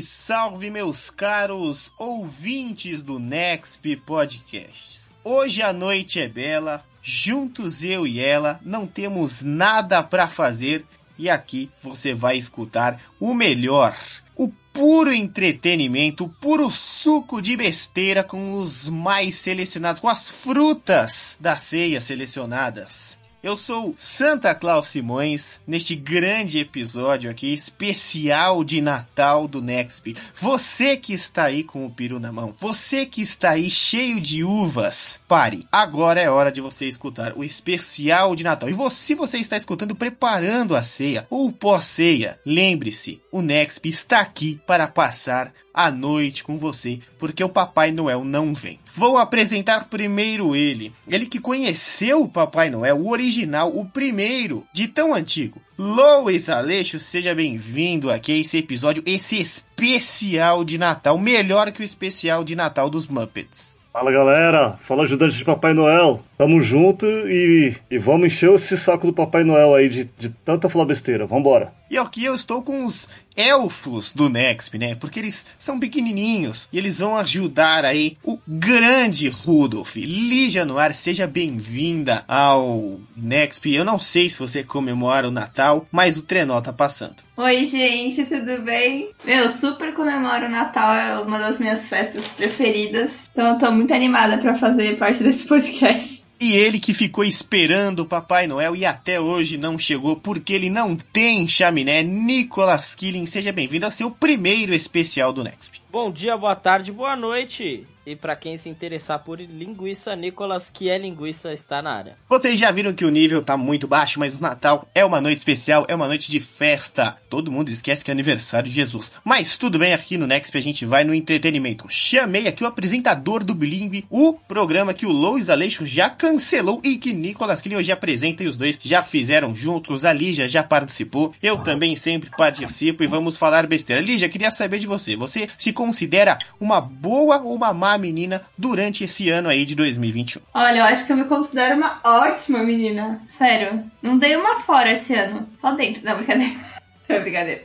Salve, salve, meus caros ouvintes do Nexp Podcast. Hoje a noite é bela, juntos eu e ela não temos nada para fazer e aqui você vai escutar o melhor, o puro entretenimento, o puro suco de besteira com os mais selecionados, com as frutas da ceia selecionadas. Eu sou Santa Claus Simões, neste grande episódio aqui, especial de Natal do Nexp. Você que está aí com o peru na mão, você que está aí cheio de uvas, pare. Agora é hora de você escutar o especial de Natal. E você, se você está escutando preparando a ceia ou pós-ceia, lembre-se, o Nexp está aqui para passar a noite com você, porque o Papai Noel não vem. Vou apresentar primeiro ele, ele que conheceu o Papai Noel, o original, o primeiro, de tão antigo. Lois Aleixo, seja bem-vindo aqui a esse episódio, esse especial de Natal, melhor que o especial de Natal dos Muppets. Fala galera, fala ajudante de Papai Noel. Tamo junto e, e vamos encher esse saco do Papai Noel aí de, de tanta falar besteira. Vambora. E aqui eu estou com os elfos do Nexp, né? Porque eles são pequenininhos e eles vão ajudar aí o grande Rudolf. Lígia Noir, seja bem-vinda ao Nexp. Eu não sei se você comemora o Natal, mas o trenó tá passando. Oi, gente, tudo bem? Eu super comemoro o Natal, é uma das minhas festas preferidas. Então eu tô muito animada para fazer parte desse podcast. E ele que ficou esperando o Papai Noel e até hoje não chegou porque ele não tem chaminé, Nicolas Killing, seja bem-vindo ao seu primeiro especial do Nexp. Bom dia, boa tarde, boa noite. E para quem se interessar por linguiça, Nicolas, que é linguiça, está na área. Vocês já viram que o nível tá muito baixo, mas o Natal é uma noite especial, é uma noite de festa. Todo mundo esquece que é aniversário de Jesus. Mas tudo bem, aqui no Next a gente vai no entretenimento. Chamei aqui o apresentador do Bilingue, o programa que o Lois Aleixo já cancelou e que Nicolas Killing hoje apresenta e os dois já fizeram juntos. A Lígia já participou, eu também sempre participo e vamos falar besteira. Lígia, queria saber de você. Você se considera uma boa ou uma má menina durante esse ano aí de 2021? Olha, eu acho que eu me considero uma ótima menina. Sério. Não dei uma fora esse ano. Só dentro. Não, brincadeira. É brincadeira.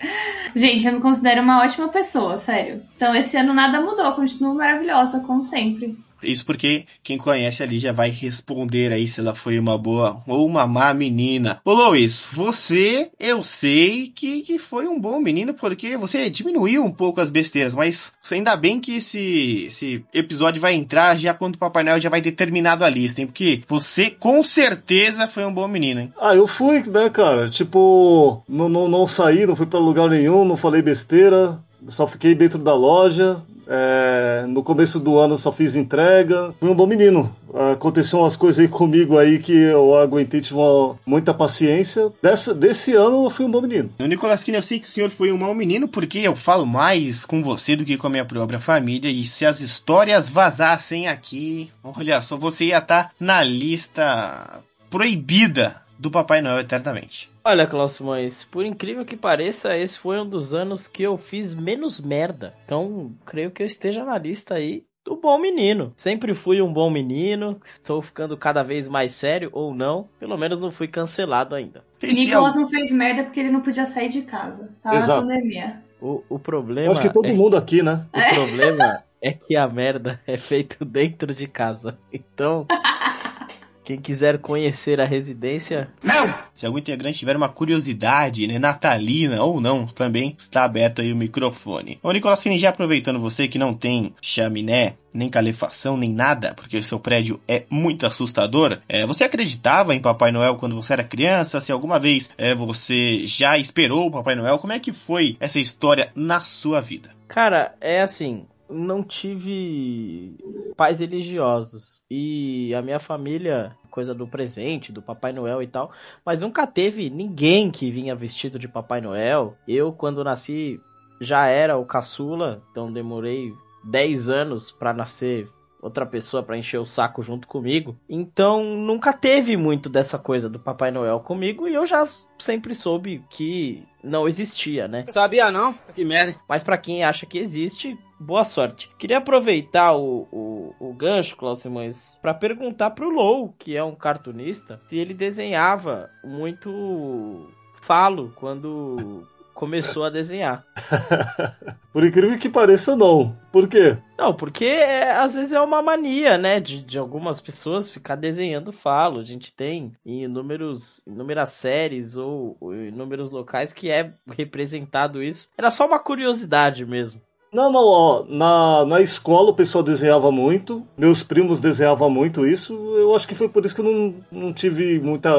Gente, eu me considero uma ótima pessoa, sério. Então esse ano nada mudou, continuo maravilhosa, como sempre. Isso porque quem conhece ali já vai responder aí se ela foi uma boa ou uma má menina. Ô Lois, você, eu sei que, que foi um bom menino porque você diminuiu um pouco as besteiras, mas ainda bem que esse, esse episódio vai entrar já quando o Papai Noel já vai ter terminado a lista, hein? Porque você com certeza foi um bom menino, hein? Ah, eu fui, né, cara? Tipo, não, não, não saí, não fui pra lugar nenhum, não falei besteira, só fiquei dentro da loja, é, no começo do ano só fiz entrega. Fui um bom menino. Aconteceu umas coisas aí comigo aí que eu aguentei, tive uma, muita paciência. Dessa, desse ano eu fui um bom menino. No Nicolas Kine, eu sei que o senhor foi um mau menino porque eu falo mais com você do que com a minha própria família. E se as histórias vazassem aqui, olha só, você ia estar tá na lista proibida do Papai Noel eternamente. Olha, Klaus Mães, por incrível que pareça, esse foi um dos anos que eu fiz menos merda. Então, creio que eu esteja na lista aí do bom menino. Sempre fui um bom menino, estou ficando cada vez mais sério ou não, pelo menos não fui cancelado ainda. Nicolas não fez merda porque ele não podia sair de casa. Tava Exato. na pandemia. O, o problema. Acho que todo é... mundo aqui, né? O é. problema é que a merda é feita dentro de casa. Então. Quem quiser conhecer a residência. Não! Se algum integrante tiver uma curiosidade, né, natalina ou não, também está aberto aí o microfone. Ô, Nicolacine, já aproveitando você que não tem chaminé, nem calefação, nem nada, porque o seu prédio é muito assustador, é, você acreditava em Papai Noel quando você era criança? Se alguma vez é, você já esperou o Papai Noel, como é que foi essa história na sua vida? Cara, é assim, não tive pais religiosos. E a minha família, coisa do presente, do Papai Noel e tal, mas nunca teve ninguém que vinha vestido de Papai Noel. Eu, quando nasci, já era o caçula, então demorei 10 anos para nascer outra pessoa para encher o saco junto comigo. Então nunca teve muito dessa coisa do Papai Noel comigo e eu já sempre soube que não existia, né? Sabia não? Que merda. Mas para quem acha que existe, boa sorte. Queria aproveitar o, o, o gancho, Klaus Simões, para perguntar pro Low, que é um cartunista, se ele desenhava muito falo quando começou a desenhar. Por incrível que pareça, não. Por quê? Não, porque é, às vezes é uma mania, né, de, de algumas pessoas ficar desenhando falo. A gente tem em inúmeros, inúmeras séries ou, ou inúmeros locais que é representado isso. Era só uma curiosidade mesmo. Não, não, ó, na, na escola o pessoal desenhava muito, meus primos desenhavam muito isso, eu acho que foi por isso que eu não, não tive muita,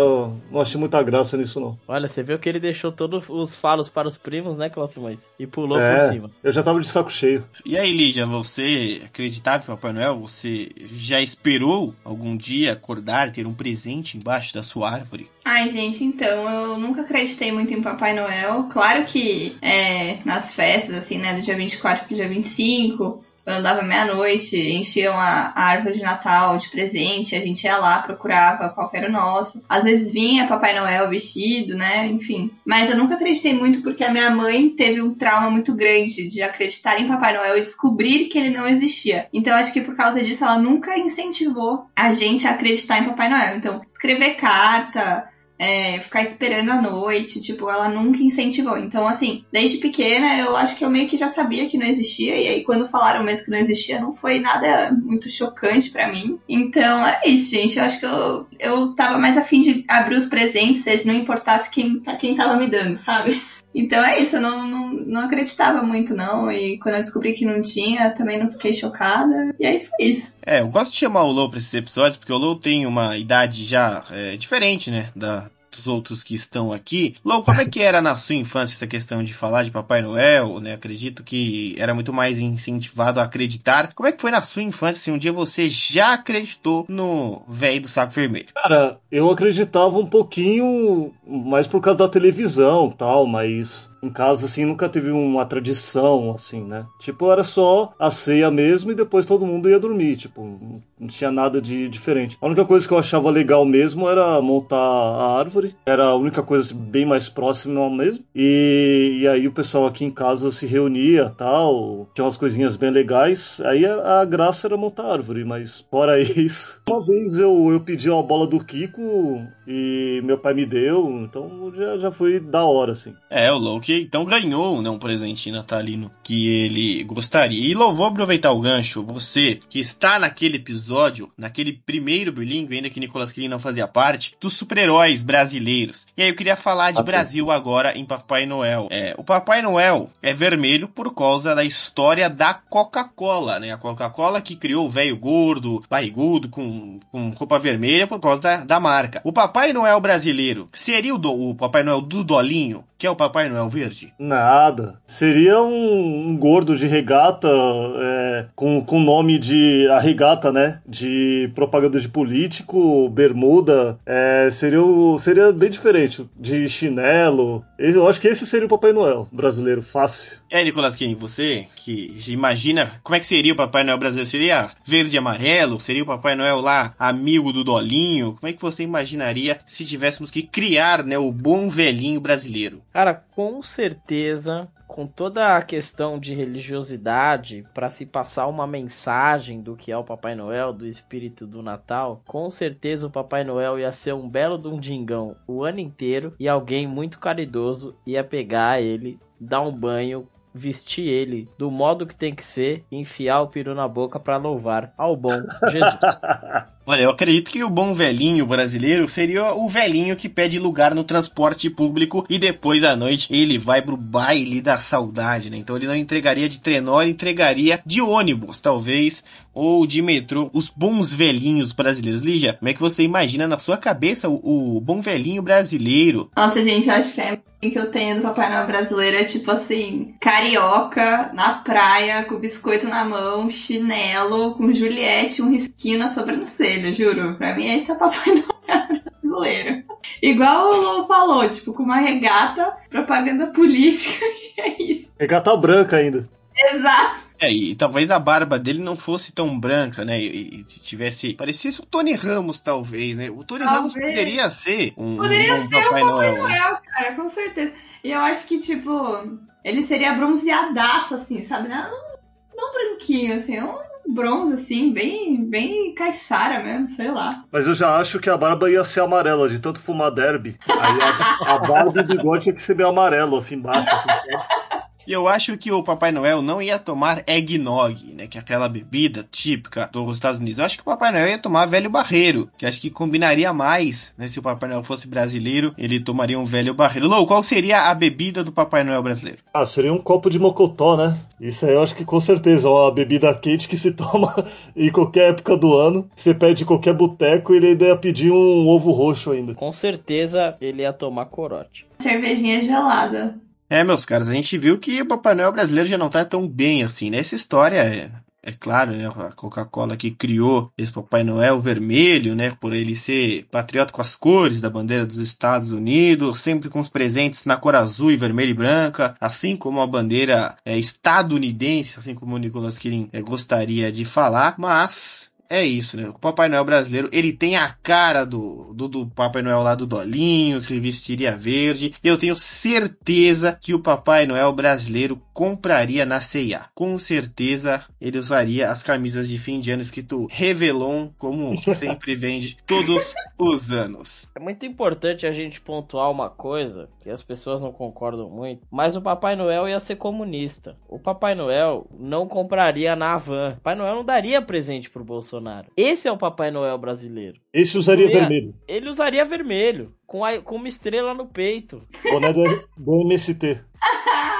não achei muita graça nisso não. Olha, você viu que ele deixou todos os falos para os primos, né, Cláudio E pulou é, por cima. Eu já tava de saco cheio. E aí, Lígia, você acreditava em Papai Noel? Você já esperou algum dia acordar, ter um presente embaixo da sua árvore? Ai, gente, então, eu nunca acreditei muito em Papai Noel. Claro que é, nas festas, assim, né, do dia 24 pro dia 25, quando dava meia-noite, enchiam a, a, árvore de Natal de presente, a gente ia lá, procurava qual era o nosso. Às vezes vinha Papai Noel vestido, né? Enfim. Mas eu nunca acreditei muito porque a minha mãe teve um trauma muito grande de acreditar em Papai Noel e descobrir que ele não existia. Então acho que por causa disso ela nunca incentivou a gente a acreditar em Papai Noel. Então, escrever carta, é, ficar esperando à noite, tipo, ela nunca incentivou. Então, assim, desde pequena eu acho que eu meio que já sabia que não existia, e aí quando falaram mesmo que não existia, não foi nada muito chocante para mim. Então, era isso, gente. Eu acho que eu, eu tava mais afim de abrir os presentes, seja não importasse quem, quem tava me dando, sabe? Então é isso, eu não, não, não acreditava muito, não. E quando eu descobri que não tinha, também não fiquei chocada. E aí foi isso. É, eu gosto de chamar o Lou pra esses episódios, porque o Lou tem uma idade já é, diferente, né? Da, dos outros que estão aqui. Lou, como é que era na sua infância essa questão de falar de Papai Noel, né? Acredito que era muito mais incentivado a acreditar. Como é que foi na sua infância se um dia você já acreditou no velho do saco vermelho? Cara, eu acreditava um pouquinho mais por causa da televisão tal, mas em casa, assim, nunca teve uma tradição, assim, né? Tipo, era só a ceia mesmo e depois todo mundo ia dormir, tipo, não tinha nada de diferente. A única coisa que eu achava legal mesmo era montar a árvore, era a única coisa assim, bem mais próxima mesmo. E, e aí o pessoal aqui em casa se reunia, tal, tinha umas coisinhas bem legais. Aí a, a graça era montar a árvore, mas fora isso. Uma vez eu, eu pedi uma bola do Kiko e meu pai me deu, então já, já foi da hora, assim. É, o Loki então ganhou né, um presente natalino que ele gostaria. E vou aproveitar o gancho, você que está naquele episódio, naquele primeiro bilingue, ainda que Nicolas Cage não fazia parte, dos super-heróis brasileiros. E aí eu queria falar de Brasil agora em Papai Noel. É, o Papai Noel é vermelho por causa da história da Coca-Cola, né? A Coca-Cola que criou o velho gordo, barrigudo, com, com roupa vermelha por causa da, da marca. O Papai Noel brasileiro seria o, do, o Papai Noel do Dolinho, que é o Papai Noel verde? Nada. Seria um, um gordo de regata é, com, com nome de a regata, né? De propaganda de político, bermuda. É, seria, o, seria bem diferente. De chinelo. Eu acho que esse seria o Papai Noel brasileiro, fácil. É, Nicolas Kim, você que imagina como é que seria o Papai Noel brasileiro? Seria verde e amarelo? Seria o Papai Noel lá amigo do Dolinho? Como é que você imaginaria se tivéssemos que criar né, o bom velhinho brasileiro? Cara, com certeza, com toda a questão de religiosidade, para se passar uma mensagem do que é o Papai Noel, do espírito do Natal, com certeza o Papai Noel ia ser um belo dundingão o ano inteiro e alguém muito caridoso ia pegar ele, dar um banho, vestir ele do modo que tem que ser e enfiar o peru na boca para louvar ao bom Jesus. Olha, eu acredito que o bom velhinho brasileiro seria o velhinho que pede lugar no transporte público e depois à noite ele vai pro baile da saudade, né? Então ele não entregaria de trenó, ele entregaria de ônibus, talvez, ou de metrô. Os bons velhinhos brasileiros. Lígia, como é que você imagina na sua cabeça o, o bom velhinho brasileiro? Nossa, gente, eu acho que é que eu tenho do Papai Noel brasileiro é tipo assim, carioca, na praia, com biscoito na mão, chinelo, com Juliette, um risquinho na sobrancelha juro. Pra mim, esse é o Papai Noel brasileiro. Igual o Lô falou, tipo, com uma regata, propaganda política, e é isso. Regata branca ainda. Exato. É, e talvez a barba dele não fosse tão branca, né? E, e tivesse. Parecesse o Tony Ramos, talvez, né? O Tony talvez. Ramos poderia ser um. Poderia um ser Papai o Papai Noel, Noel cara, com certeza. E eu acho que, tipo, ele seria bronzeadaço, assim, sabe? Não, não branquinho, assim, um bronze, assim, bem, bem caiçara mesmo, sei lá. Mas eu já acho que a barba ia ser amarela, de tanto fumar derby. Aí a, a barba e o bigode tinha que ser meio amarelo, assim, embaixo. Assim, E eu acho que o Papai Noel não ia tomar eggnog, né? Que é aquela bebida típica dos Estados Unidos. Eu acho que o Papai Noel ia tomar velho barreiro, que acho que combinaria mais, né? Se o Papai Noel fosse brasileiro, ele tomaria um velho barreiro. Lou, qual seria a bebida do Papai Noel brasileiro? Ah, seria um copo de mocotó, né? Isso aí eu acho que com certeza é uma bebida quente que se toma em qualquer época do ano. Você pede em qualquer boteco e ele ainda ia pedir um ovo roxo ainda. Com certeza ele ia tomar corote. Cervejinha gelada. É, meus caros, a gente viu que o Papai Noel brasileiro já não tá tão bem assim, né? Essa história é, é claro, né? A Coca-Cola que criou esse Papai Noel vermelho, né? Por ele ser patriota com as cores da bandeira dos Estados Unidos, sempre com os presentes na cor azul e vermelha e branca, assim como a bandeira é, estadunidense, assim como o Nicolas Kirin é, gostaria de falar, mas é isso, né? O Papai Noel brasileiro, ele tem a cara do, do, do, Papai Noel lá do Dolinho, que vestiria verde. Eu tenho certeza que o Papai Noel brasileiro compraria na C&A. Com certeza ele usaria as camisas de fim de ano escrito Revelon, como sempre vende todos os anos. É muito importante a gente pontuar uma coisa, que as pessoas não concordam muito, mas o Papai Noel ia ser comunista. O Papai Noel não compraria na Havan. O Papai Noel não daria presente pro Bolsonaro. Esse é o Papai Noel brasileiro. Esse usaria Ele ia- vermelho. Ele usaria vermelho, com, a- com uma estrela no peito. Boné do, do MST.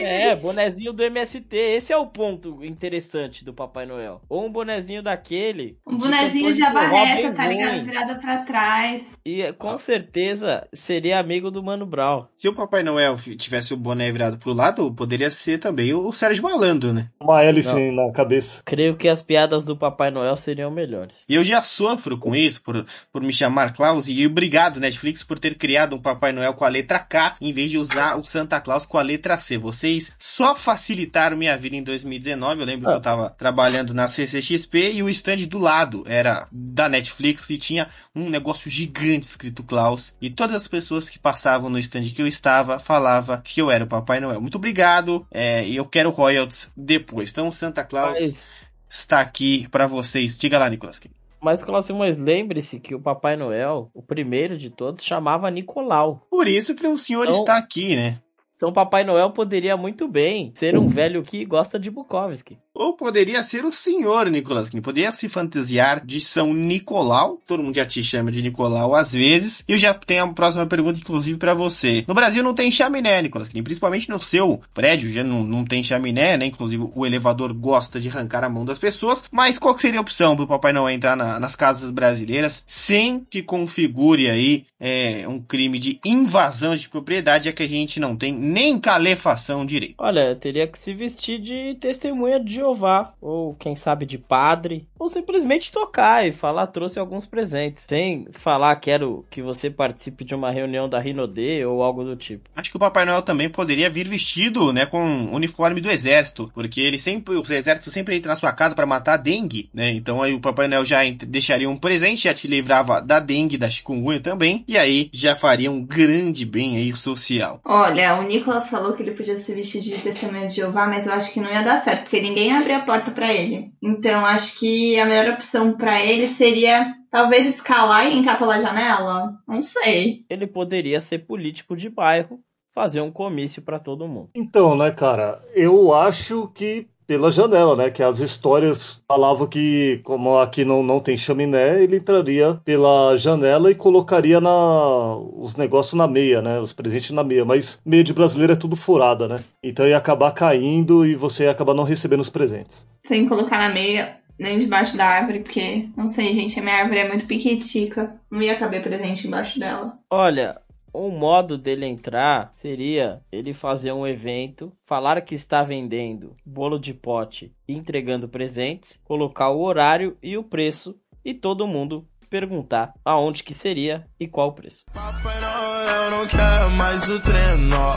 É, bonezinho do MST. Esse é o ponto interessante do Papai Noel. Ou um bonezinho daquele. Um bonezinho de abarreta, tá ligado? Virada pra trás. E com certeza seria amigo do Mano Brown. Se o Papai Noel tivesse o boné virado pro lado, poderia ser também o Sérgio Malandro, né? Uma hélice na cabeça. Creio que as piadas do Papai Noel seriam melhores. E eu já sofro com isso, por, por me chamar Klaus, e obrigado, Netflix, por ter criado um Papai Noel com a letra K, em vez de usar o Santa Claus com a letra C. Vocês só facilitaram minha vida em 2019. Eu lembro que eu tava trabalhando na CCXP e o stand do lado era da Netflix e tinha um negócio gigante escrito Klaus. E todas as pessoas que passavam no stand que eu estava falavam que eu era o Papai Noel. Muito obrigado, é, e eu quero royalties depois. Então, Santa Claus Mas, está aqui pra vocês. Diga lá, Nicolas. mas Cláudio, mas lembre-se que o Papai Noel, o primeiro de todos, chamava Nicolau. Por isso que o senhor Então- está aqui, né? Então Papai Noel poderia muito bem ser um velho que gosta de Bukowski. Ou poderia ser o senhor Nicolas Kine. Poderia se fantasiar de São Nicolau. Todo mundo já te chama de Nicolau às vezes. E eu já tenho a próxima pergunta, inclusive, pra você. No Brasil não tem chaminé, Nicolas Kine. Principalmente no seu prédio já não, não tem chaminé, né? Inclusive o elevador gosta de arrancar a mão das pessoas. Mas qual seria a opção pro Papai Noel entrar na- nas casas brasileiras sem que configure aí é, um crime de invasão de propriedade, já que a gente não tem nem calefação direito? Olha, teria que se vestir de testemunha de Jeová, ou quem sabe de padre, ou simplesmente tocar e falar trouxe alguns presentes, sem falar quero que você participe de uma reunião da Rinode ou algo do tipo. Acho que o Papai Noel também poderia vir vestido, né, com o uniforme do exército, porque ele sempre, os exércitos sempre entram na sua casa para matar a dengue, né? Então aí o Papai Noel já deixaria um presente, já te livrava da dengue, da chikungunya também, e aí já faria um grande bem aí social. Olha, o Nicolas falou que ele podia se vestir de testemunha de Jeová, mas eu acho que não ia dar certo, porque ninguém ia abrir a porta pra ele. Então acho que a melhor opção pra ele seria talvez escalar e entrar pela janela. Não sei. Ele poderia ser político de bairro, fazer um comício pra todo mundo. Então, né, cara, eu acho que pela janela, né? Que as histórias falavam que, como aqui não, não tem chaminé, ele entraria pela janela e colocaria na, os negócios na meia, né? Os presentes na meia. Mas meia de brasileiro é tudo furada, né? Então ia acabar caindo e você ia acabar não recebendo os presentes. Sem colocar na meia, nem debaixo da árvore, porque, não sei, gente, a minha árvore é muito piquitica. Não ia caber presente embaixo dela. Olha, um modo dele entrar seria ele fazer um evento, falar que está vendendo bolo de pote e entregando presentes, colocar o horário e o preço e todo mundo perguntar aonde que seria e qual o preço. Papai Noel não quer mais o trenó.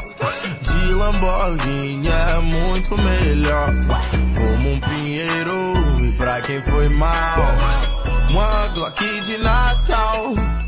De Lamborghini é muito melhor. Como um pinheiro e pra quem foi mal Uma Glock de Natal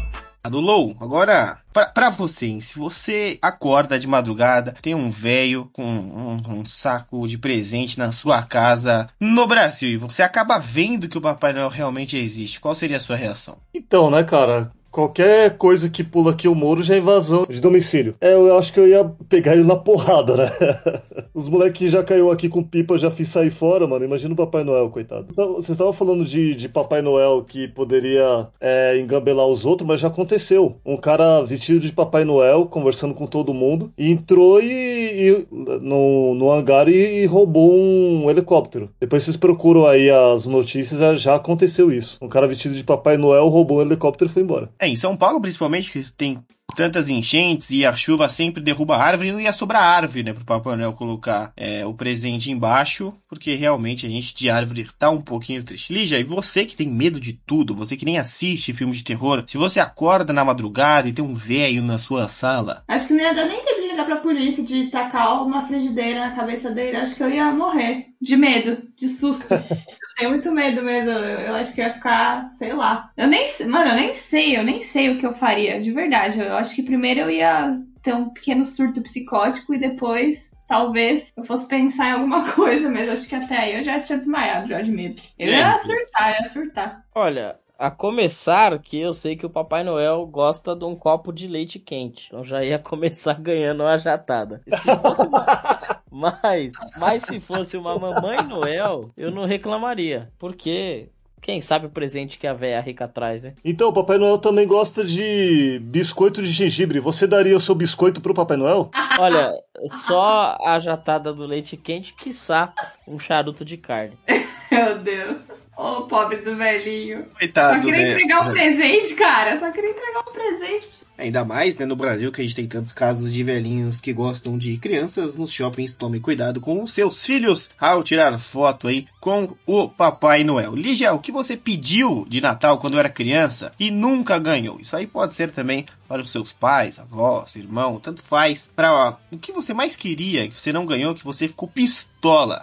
do Low, agora pra você, hein? se você acorda de madrugada, tem um velho com um, um, saco de presente na sua casa no Brasil e você acaba vendo que o Papai Noel realmente existe, qual seria a sua reação? Então, né, cara? Qualquer coisa que pula aqui o muro já é invasão de domicílio. É, eu acho que eu ia pegar ele na porrada, né? Os moleques já caiu aqui com pipa, já fiz sair fora, mano. Imagina o Papai Noel, coitado. Então, vocês estavam falando de, de Papai Noel que poderia é, engambelar os outros, mas já aconteceu. Um cara vestido de Papai Noel, conversando com todo mundo, entrou e, e no, no hangar e, e, roubou um helicóptero. Depois vocês procuram aí as notícias, já aconteceu isso. Um cara vestido de Papai Noel roubou um helicóptero e foi embora. É, em São Paulo, principalmente, que tem tantas enchentes e a chuva sempre derruba a árvore, não ia sobrar árvore, né, pro Papai Noel colocar é, o presente embaixo, porque realmente a gente de árvore tá um pouquinho triste. Lígia, e você que tem medo de tudo, você que nem assiste filme de terror, se você acorda na madrugada e tem um velho na sua sala... Acho que não ia dar nem tempo de ligar pra polícia, de tacar uma frigideira na cabeça dele, acho que eu ia morrer. De medo, de susto. tenho muito medo mesmo. Eu acho que ia ficar, sei lá. Eu nem mano, eu nem sei, eu nem sei o que eu faria, de verdade. Eu acho que primeiro eu ia ter um pequeno surto psicótico e depois talvez eu fosse pensar em alguma coisa, mas acho que até aí eu já tinha desmaiado já de medo. Eu ia surtar, ia surtar. Olha, a começar que eu sei que o Papai Noel gosta de um copo de leite quente. Então já ia começar ganhando uma jatada. Se fosse uma... Mas, mas se fosse uma Mamãe Noel, eu não reclamaria. Porque quem sabe o presente que a véia rica traz, né? Então, o Papai Noel também gosta de biscoito de gengibre. Você daria o seu biscoito pro Papai Noel? Olha, só a jatada do leite quente, quiçá um charuto de carne. Meu Deus. Ô, oh, pobre do velhinho. Coitado, Só queria né? entregar um presente, cara. Só queria entregar um presente. Ainda mais, né, no Brasil, que a gente tem tantos casos de velhinhos que gostam de crianças nos shoppings. Tome cuidado com os seus filhos ao tirar foto aí com o Papai Noel. Lígia, o que você pediu de Natal quando era criança e nunca ganhou? Isso aí pode ser também para os seus pais, avós, irmão, tanto faz. Para o que você mais queria que você não ganhou, que você ficou pistola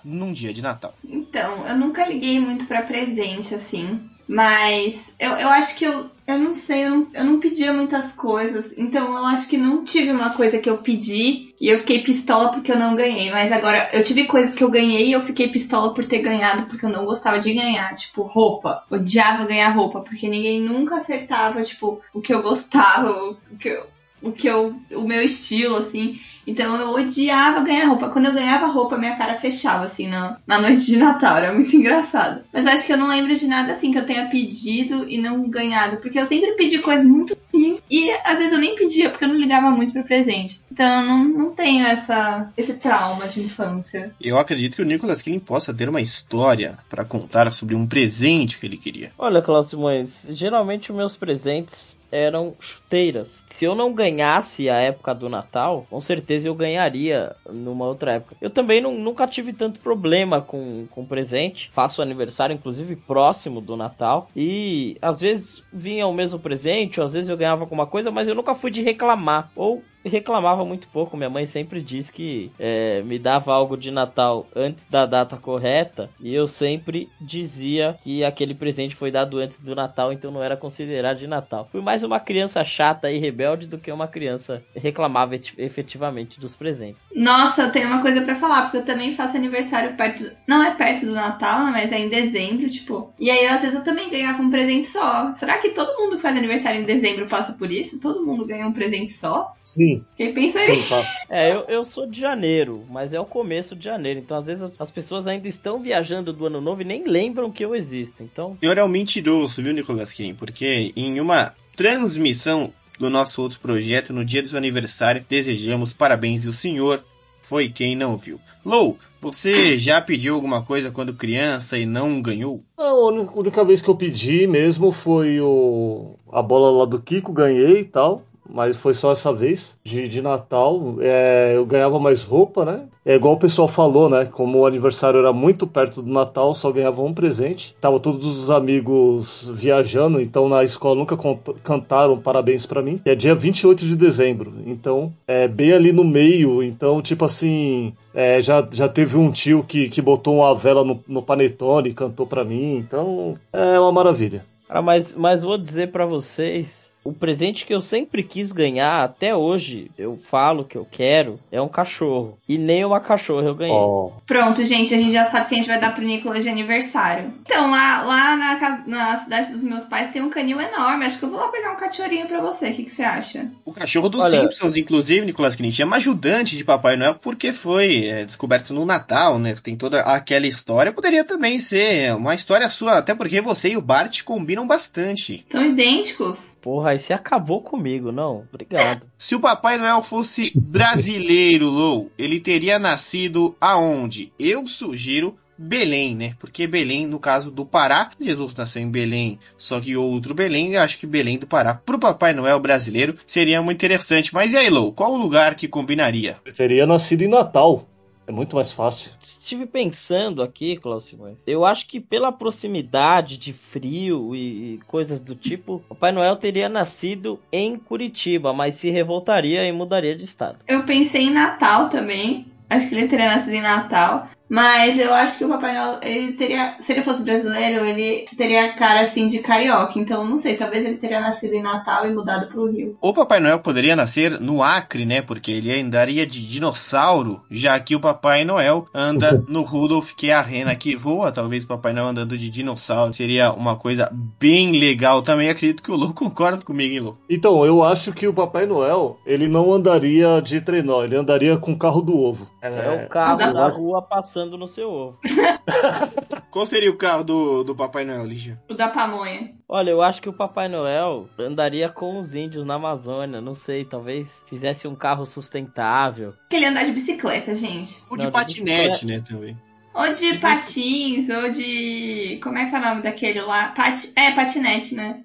num dia de Natal. Então, eu nunca liguei muito para presente assim. Mas eu, eu acho que eu, eu não sei, eu não, eu não pedia muitas coisas. Então eu acho que não tive uma coisa que eu pedi e eu fiquei pistola porque eu não ganhei. Mas agora eu tive coisas que eu ganhei e eu fiquei pistola por ter ganhado porque eu não gostava de ganhar. Tipo, roupa. Odiava ganhar roupa porque ninguém nunca acertava, tipo, o que eu gostava, o que eu, o que eu. o meu estilo, assim. Então eu odiava ganhar roupa. Quando eu ganhava roupa, minha cara fechava, assim, na, na noite de Natal. Era muito engraçado. Mas acho que eu não lembro de nada assim que eu tenha pedido e não ganhado. Porque eu sempre pedi coisas muito simples. E às vezes eu nem pedia, porque eu não ligava muito pro presente. Então eu não, não tenho essa, esse trauma de infância. Eu acredito que o Nicolas Killing possa ter uma história para contar sobre um presente que ele queria. Olha, Cláudio Simões, geralmente meus presentes eram chuteiras. Se eu não ganhasse a época do Natal, com certeza eu ganharia numa outra época. Eu também não, nunca tive tanto problema com, com presente. Faço aniversário, inclusive, próximo do Natal. E às vezes vinha o mesmo presente, ou às vezes eu ganhava alguma coisa, mas eu nunca fui de reclamar. Ou reclamava muito pouco. Minha mãe sempre diz que é, me dava algo de Natal antes da data correta e eu sempre dizia que aquele presente foi dado antes do Natal, então não era considerado de Natal. Fui mais uma criança chata e rebelde do que uma criança reclamava efetivamente dos presentes. Nossa, eu tenho uma coisa para falar, porque eu também faço aniversário perto. Não é perto do Natal, mas é em dezembro, tipo. E aí, às vezes, eu também ganhava um presente só. Será que todo mundo que faz aniversário em dezembro passa por isso? Todo mundo ganha um presente só? Sim. Quem pensa Sim. É, eu, eu sou de janeiro, mas é o começo de janeiro. Então, às vezes, as pessoas ainda estão viajando do ano novo e nem lembram que eu existo. Então. O senhor é um mentiroso, viu, Nicolas Kim? Porque em uma transmissão do nosso outro projeto, no dia do seu aniversário, desejamos parabéns e o senhor foi quem não viu. Lou, você já pediu alguma coisa quando criança e não ganhou? A única vez que eu pedi mesmo foi o a bola lá do Kiko, ganhei e tal mas foi só essa vez de, de Natal. É, eu ganhava mais roupa, né? É igual o pessoal falou, né? Como o aniversário era muito perto do Natal, só ganhava um presente. Tava todos os amigos viajando, então na escola nunca cantaram parabéns para mim. é dia 28 de dezembro, então é bem ali no meio. Então, tipo assim, é, já, já teve um tio que, que botou uma vela no, no panetone e cantou para mim. Então, é uma maravilha. Mas, mas vou dizer para vocês o presente que eu sempre quis ganhar, até hoje, eu falo que eu quero, é um cachorro. E nem uma cachorra eu ganhei. Ó, Pronto, gente, a gente já sabe que a gente vai dar pro Nicolas de aniversário. Então, lá, lá na, na cidade dos meus pais tem um canil enorme. Acho que eu vou lá pegar um cachorrinho pra você. O que, que você acha? O cachorro dos Olha- Simpsons, inclusive, Nicolas é uma ajudante de Papai Noel porque foi é, descoberto no Natal, né? Tem toda aquela história. Poderia também ser uma história sua, até porque você e o Bart combinam bastante. São idênticos. Porra, aí você acabou comigo, não? Obrigado. Se o Papai Noel fosse brasileiro, Lou, ele teria nascido aonde? Eu sugiro Belém, né? Porque Belém, no caso do Pará, Jesus nasceu em Belém, só que outro Belém, eu acho que Belém do Pará, pro Papai Noel brasileiro, seria muito interessante. Mas e aí, Lou, qual o lugar que combinaria? eu teria nascido em Natal. É muito mais fácil. Estive pensando aqui, Klaus Simões. Eu acho que pela proximidade de frio e e coisas do tipo, Papai Noel teria nascido em Curitiba, mas se revoltaria e mudaria de estado. Eu pensei em Natal também. Acho que ele teria nascido em Natal. Mas eu acho que o Papai Noel, ele teria. Se ele fosse brasileiro, ele teria cara assim de carioca. Então, não sei, talvez ele teria nascido em Natal e mudado pro Rio. O Papai Noel poderia nascer no Acre, né? Porque ele andaria de dinossauro, já que o Papai Noel anda no Rudolph, que é a rena que voa. Talvez o Papai Noel andando de dinossauro seria uma coisa bem legal também. Acredito que o Lu concorda comigo, hein, Lu? Então, eu acho que o Papai Noel, ele não andaria de trenó, ele andaria com o carro do ovo. É, o carro da rua passando no seu ovo. Qual seria o carro do, do Papai Noel, Lígia? O da pamonha. Olha, eu acho que o Papai Noel andaria com os índios na Amazônia, não sei, talvez fizesse um carro sustentável. Que ele andar de bicicleta, gente. Ou de Não, de patinete, né, também. Ou de patins, ou de. Como é que é o nome daquele lá? Pati... É, patinete, né?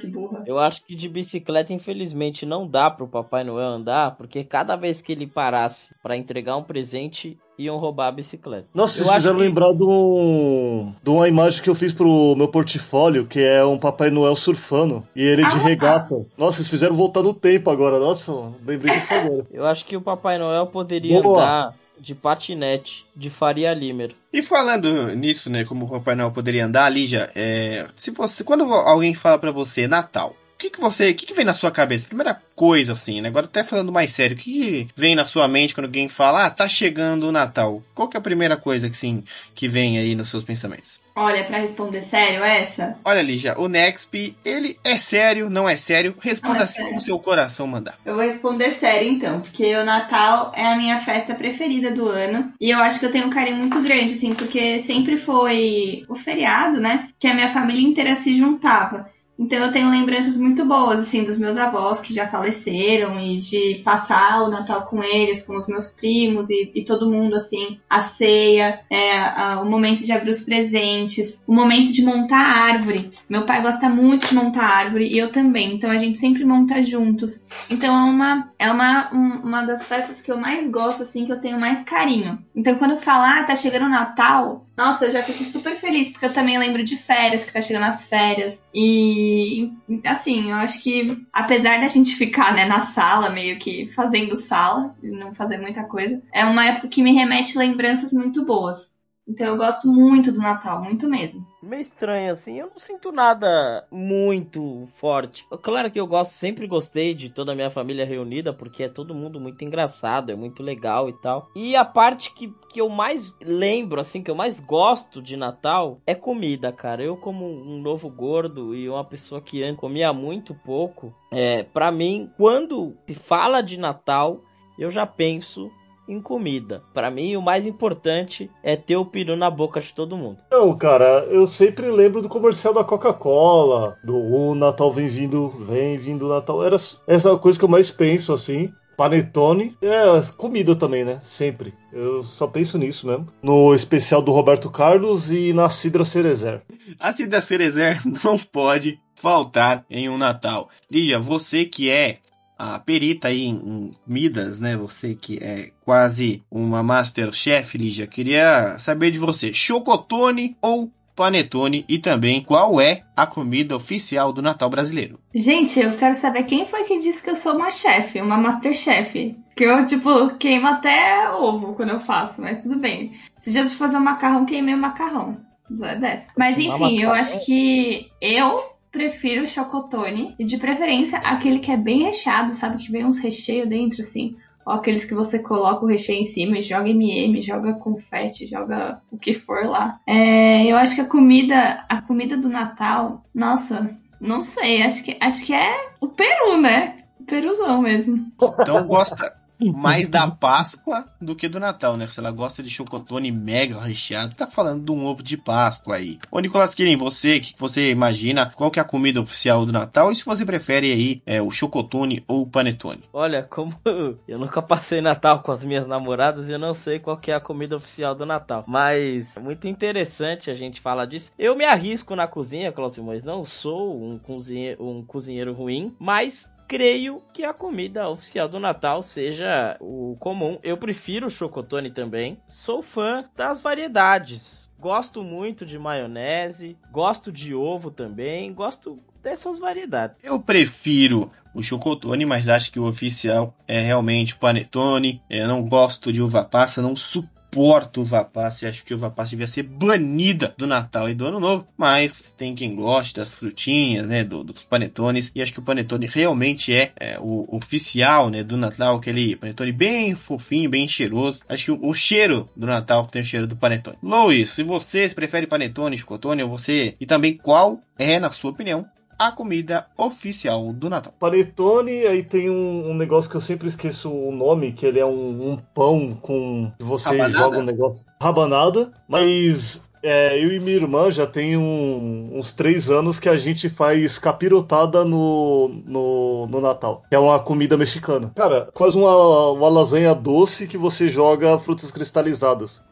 Que burra. Eu acho que de bicicleta, infelizmente, não dá pro Papai Noel andar, porque cada vez que ele parasse pra entregar um presente, iam roubar a bicicleta. Nossa, Eu vocês fizeram que- lembrar de, um, de uma imagem que eu fiz pro meu portfólio, que é um Papai Noel surfando, e ele de Ah. regata. Nossa, vocês fizeram voltar no tempo agora. Nossa, lembrei disso agora. Eu acho que o Papai Noel poderia Boa. andar de patinete, de Faria Limer. E falando nisso, né, como o Papai Noel poderia andar, Lígia, é, se você, quando alguém fala pra você Natal, que que você, o que que vem na sua cabeça? Primeira coisa, assim, né, agora até falando mais sério, o que vem na sua mente quando alguém fala, ah, tá chegando o Natal? Qual que é a primeira coisa que, sim, que vem aí nos seus pensamentos? Olha, pra responder sério essa, Olha, Lígia, o Nexp, ele é sério, não é sério? Responda é assim sério. como seu coração mandar. eu vou responder sério então, porque o Natal é a minha festa preferida do ano. E eu acho que eu tenho um carinho muito grande, assim, porque sempre foi o feriado, né? Que a minha família inteira se juntava. Então eu tenho lembranças muito boas, assim, dos meus avós que já faleceram e de passar o Natal com eles, com os meus primos e, e todo mundo, assim, a ceia, é, a- o momento de abrir os presentes, o momento de montar a árvore. Meu pai gosta muito de montar árvore e eu também, então a gente sempre monta juntos. Então é uma, é uma, um- uma das festas que eu mais gosto, assim, que eu tenho mais carinho. Então quando falo, ah, tá chegando o Natal, nossa, eu já fico super feliz, porque eu também lembro de férias, que tá chegando as férias. E, assim, eu acho que, apesar da gente ficar, né, na sala, meio que fazendo sala, e não fazer muita coisa, é uma época que me remete lembranças muito boas. Então eu gosto muito do Natal, muito mesmo. Meio estranho assim, eu não sinto nada muito forte. Claro que eu gosto, sempre gostei de toda a minha família reunida, porque é todo mundo muito engraçado, é muito legal e tal. E a parte que, que eu mais lembro, assim, que eu mais gosto de Natal é comida, cara. Eu, como um novo gordo e uma pessoa que comia muito pouco, é, para mim, quando se fala de Natal, eu já penso em comida. Pra mim, o mais importante é ter o peru na boca de todo mundo. Não, cara, eu sempre lembro do comercial da Coca-Cola, do O Natal vem vindo, vem vindo Natal. Era essa coisa que eu mais penso, assim. Panetone, é comida também, né? Sempre. Eu só penso nisso mesmo. No especial do Roberto Carlos e na Cidra Cerezer. A Cida Cerezer não pode faltar em um Natal. Lígia, você que é a perita aí em, em comidas, né? Você que é quase uma Masterchef, Lígia, queria saber de você, chocotone ou panetone e também qual é a comida oficial do Natal brasileiro. Gente, eu quero saber quem foi que disse que eu sou uma chefe, uma masterchef. Que eu, tipo, queimo até ovo quando eu faço, mas tudo bem. Se de fazer um macarrão, queimei o macarrão. É dessa. Mas enfim, eu macarrão? acho que eu prefiro o chocotone. E de preferência aquele que é bem recheado, sabe? Que vem uns recheios dentro, assim. Ou aqueles que você coloca o recheio em cima e joga MM, joga confete, joga o que for lá. É, eu acho que a comida, a comida do Natal, nossa, não sei, acho que, acho que é o peru, né? Peruzão mesmo. Então gosta mais da Páscoa do que do Natal, né? Se ela gosta de chocotone mega recheado, tá falando de um ovo de Páscoa aí. Ô Nicolas Quirin, você, o que você imagina? Qual que é a comida oficial do Natal? E se você prefere aí é, o chocotone ou o panetone? Olha, como eu nunca passei Natal com as minhas namoradas, eu não sei qual que é a comida oficial do Natal. Mas é muito interessante a gente falar disso. Eu me arrisco na cozinha, Cláudio mas não sou um cozinheiro, um cozinheiro ruim, mas creio que a comida oficial do Natal seja o comum. Eu prefiro o chocotone também. Sou fã das variedades. Gosto muito de maionese, gosto de ovo também, gosto dessas variedades. Eu prefiro o chocotone, mas acho que o oficial é realmente o panetone. Eu não gosto de uva passa, não suporto suporto uva passa e acho que uva passa devia ser banida do Natal e do Ano Novo, mas tem quem gosta das frutinhas, né, do, dos panetones, e acho que o panetone realmente é, é o oficial, né, do Natal, aquele panetone bem fofinho, bem cheiroso. Acho que o, o cheiro do Natal tem o cheiro do panetone. Luiz, se vocês preferem panetone, chocotone, ou você, e também qual é, na sua opinião, a comida oficial do Natal. Panetone, aí tem um, um, negócio que eu sempre esqueço o nome, que ele é um, um pão com. Você rabanada? joga um negócio. Rabanada, mas é, eu e minha irmã já tem um, uns três anos que a gente faz capirotada no, no, no, Natal. Que é uma comida mexicana. Cara, quase uma, uma lasanha doce que você joga frutas cristalizadas.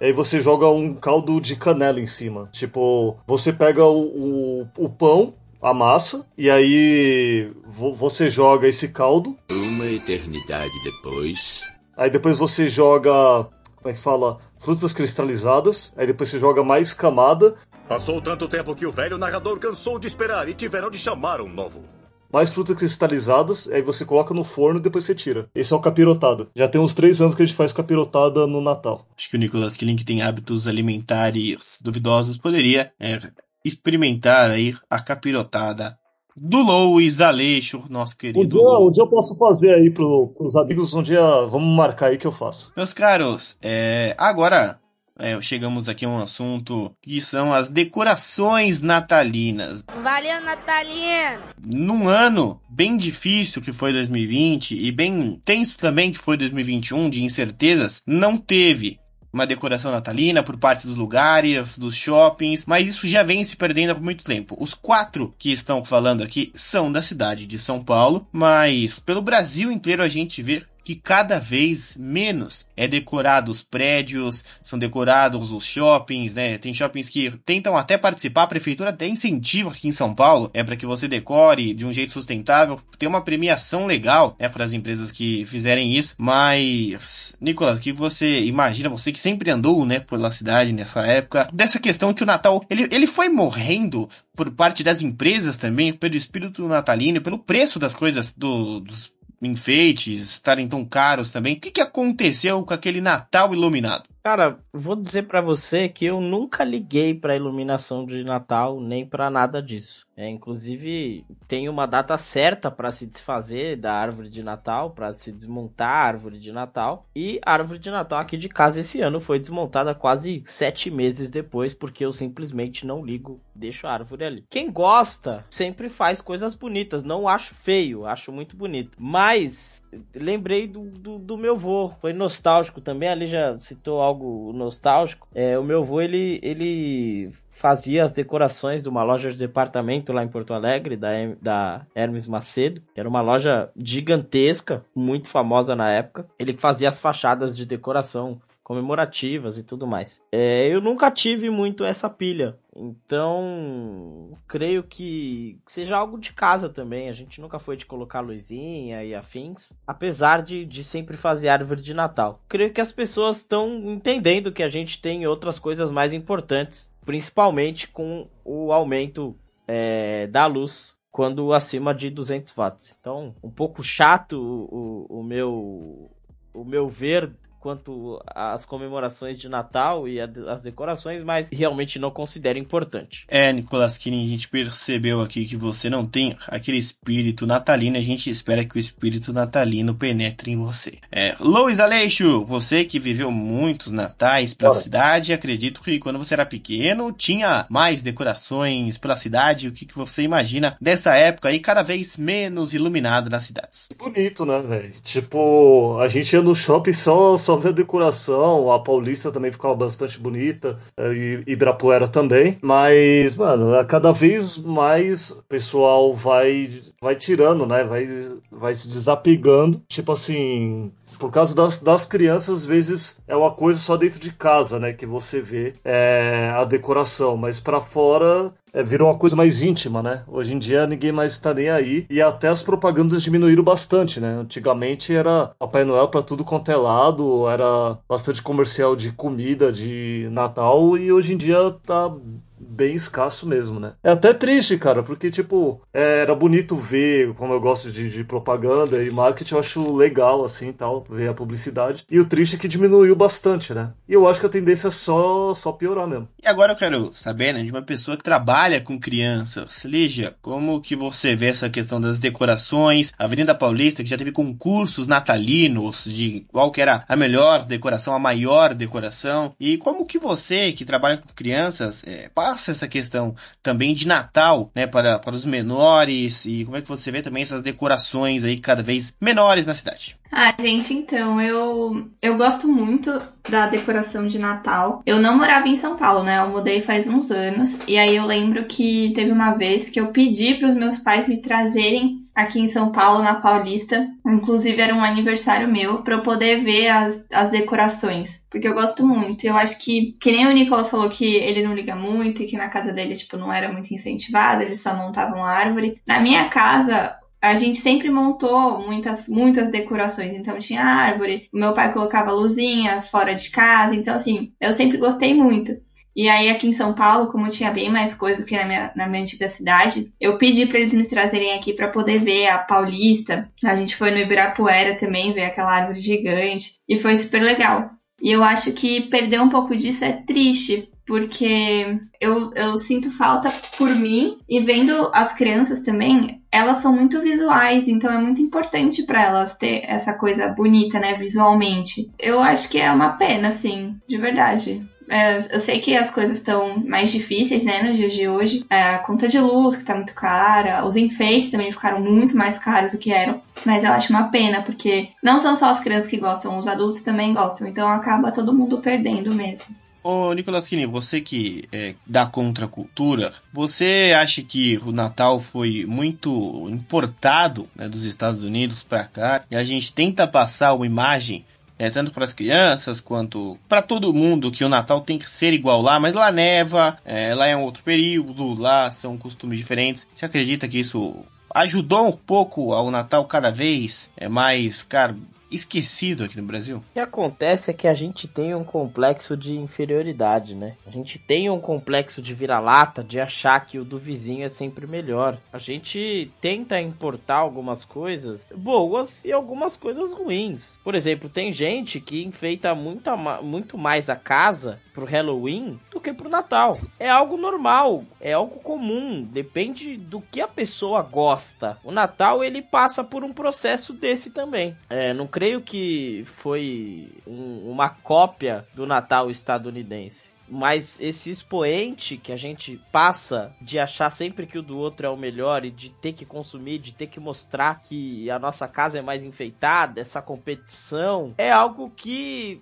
Aí você joga um caldo de canela em cima. Tipo, você pega o, o, o pão, a massa, e aí você joga esse caldo. Uma eternidade depois. Aí depois você joga. Como é que fala? Frutas cristalizadas. Aí depois você joga mais camada. Passou tanto tempo que o velho narrador cansou de esperar e tiveram de chamar um novo mais frutas cristalizadas, aí você coloca no forno e depois você tira. Esse é o capirotada. Já tem uns três anos que a gente faz capirotada no Natal. Acho que o Nicolas Killing, que tem hábitos alimentares duvidosos, poderia é, experimentar aí a capirotada do Louis Aleixo, nosso querido. Um dia, um dia eu posso fazer aí pro, pros amigos, um dia vamos marcar aí que eu faço. Meus caros, é, agora é, chegamos aqui a um assunto que são as decorações natalinas. Valeu, Natalino! Num ano bem difícil que foi 2020 e bem tenso também que foi 2021, de incertezas, não teve uma decoração natalina por parte dos lugares, dos shoppings, mas isso já vem se perdendo há muito tempo. Os quatro que estão falando aqui são da cidade de São Paulo, mas pelo Brasil inteiro a gente vê que cada vez menos é decorado os prédios, são decorados os shoppings, né? Tem shoppings que tentam até participar, a prefeitura até incentiva aqui em São Paulo, é para que você decore de um jeito sustentável, tem uma premiação legal, né, para as empresas que fizerem isso. Mas, Nicolas, o que você imagina, você que sempre andou, né, pela cidade nessa época, dessa questão que o Natal, ele, ele foi morrendo por parte das empresas também, pelo espírito natalino, pelo preço das coisas, do, dos enfeites estarem tão caros também. O que, que aconteceu com aquele Natal iluminado? Cara, vou dizer para você que eu nunca liguei para iluminação de Natal nem para nada disso. É, inclusive tem uma data certa para se desfazer da árvore de Natal, para se desmontar a árvore de Natal. E a árvore de Natal aqui de casa esse ano foi desmontada quase sete meses depois, porque eu simplesmente não ligo, deixo a árvore ali. Quem gosta sempre faz coisas bonitas, não acho feio, acho muito bonito. Mas lembrei do, do, do meu vô, foi nostálgico também. Ali já citou algo nostálgico. É, o meu avô, ele, ele fazia as decorações de uma loja de departamento lá em Porto Alegre, da, da Hermes Macedo, que era uma loja gigantesca, muito famosa na época. Ele fazia as fachadas de decoração comemorativas e tudo mais. É, eu nunca tive muito essa pilha, então creio que seja algo de casa também. A gente nunca foi de colocar luzinha e afins, apesar de, de sempre fazer árvore de Natal. Creio que as pessoas estão entendendo que a gente tem outras coisas mais importantes, principalmente com o aumento é, da luz quando acima de 200 watts. Então, um pouco chato o, o, o meu o meu ver quanto às comemorações de Natal e as decorações, mas realmente não considero importante. É, Nicolas Kine, a gente percebeu aqui que você não tem aquele espírito natalino. A gente espera que o espírito natalino penetre em você. É, Luiz Aleixo, você que viveu muitos natais pela Bora. cidade, acredito que quando você era pequeno tinha mais decorações pela cidade. O que, que você imagina dessa época aí, cada vez menos iluminada nas cidades? Bonito, né, velho? Tipo, a gente ia no shopping só, só ver a decoração, a Paulista também ficava bastante bonita, eh, e Ibirapuera também. Mas, mano, a cada vez mais o pessoal vai, vai tirando, né? Vai, vai se desapegando. Tipo assim. Por causa das, das crianças, às vezes é uma coisa só dentro de casa, né? Que você vê é, a decoração, mas pra fora é, virou uma coisa mais íntima, né? Hoje em dia ninguém mais tá nem aí e até as propagandas diminuíram bastante, né? Antigamente era Papai Noel pra tudo quanto é lado, era bastante comercial de comida de Natal e hoje em dia tá bem escasso mesmo, né? É até triste, cara, porque, tipo, é, era bonito ver, como eu gosto de, de propaganda e marketing, eu acho legal, assim, tal, ver a publicidade. E o triste é que diminuiu bastante, né? E eu acho que a tendência é só, só piorar mesmo. E agora eu quero saber, né, de uma pessoa que trabalha com crianças. Lígia, como que você vê essa questão das decorações? A Avenida Paulista, que já teve concursos natalinos de qual que era a melhor decoração, a maior decoração. E como que você, que trabalha com crianças, é, passa essa questão também de Natal, né, para, para os menores? E como é que você vê também essas decorações aí cada vez menores na cidade? Ah, gente, então, eu, eu gosto muito da decoração de Natal. Eu não morava em São Paulo, né? Eu mudei faz uns anos. E aí eu lembro que teve uma vez que eu pedi para os meus pais me trazerem aqui em São Paulo, na Paulista. Inclusive era um aniversário meu, para eu poder ver as, as decorações. Porque eu gosto muito. Eu acho que, que nem o Nicolas falou que ele não liga muito e que na casa dele, tipo, não era muito incentivado, eles só montavam árvore. Na minha casa, a gente sempre montou muitas, muitas decorações. Então tinha árvore, meu pai colocava luzinha fora de casa. Então, assim, eu sempre gostei muito. E aí, aqui em São Paulo, como tinha bem mais coisa do que na minha, na minha antiga cidade, eu pedi para eles me trazerem aqui para poder ver a Paulista. A gente foi no Ibirapuera também, ver aquela árvore gigante. E foi super legal. E eu acho que perder um pouco disso é triste, porque eu, eu sinto falta por mim e vendo as crianças também, elas são muito visuais, então é muito importante para elas ter essa coisa bonita, né, visualmente. Eu acho que é uma pena, assim, de verdade. É, eu sei que as coisas estão mais difíceis, né, nos dias de hoje. É, a conta de luz, que tá muito cara, os enfeites também ficaram muito mais caros do que eram. Mas eu acho uma pena, porque não são só as crianças que gostam, os adultos também gostam. Então acaba todo mundo perdendo mesmo. Ô, Nicolas Kine, você que é da contracultura, você acha que o Natal foi muito importado né, dos Estados Unidos para cá e a gente tenta passar uma imagem é, tanto para as crianças quanto para todo mundo que o Natal tem que ser igual lá, mas lá neva, é, lá é um outro período, lá são costumes diferentes. Você acredita que isso ajudou um pouco ao Natal cada vez é, mais ficar esquecido aqui no Brasil? O que acontece é que a gente tem um complexo de inferioridade, né? A gente tem um complexo de vira-lata, de achar que o do vizinho é sempre melhor. A gente tenta importar algumas coisas boas e algumas coisas ruins. Por exemplo, tem gente que enfeita muito mais a casa pro Halloween do que pro Natal. É algo normal, é algo comum, depende do que a pessoa gosta. O Natal ele passa por um processo desse também. É, não creio que foi um, uma cópia do Natal estadunidense. Mas esse expoente que a gente passa de achar sempre que o do outro é o melhor e de ter que consumir, de ter que mostrar que a nossa casa é mais enfeitada, essa competição, é algo que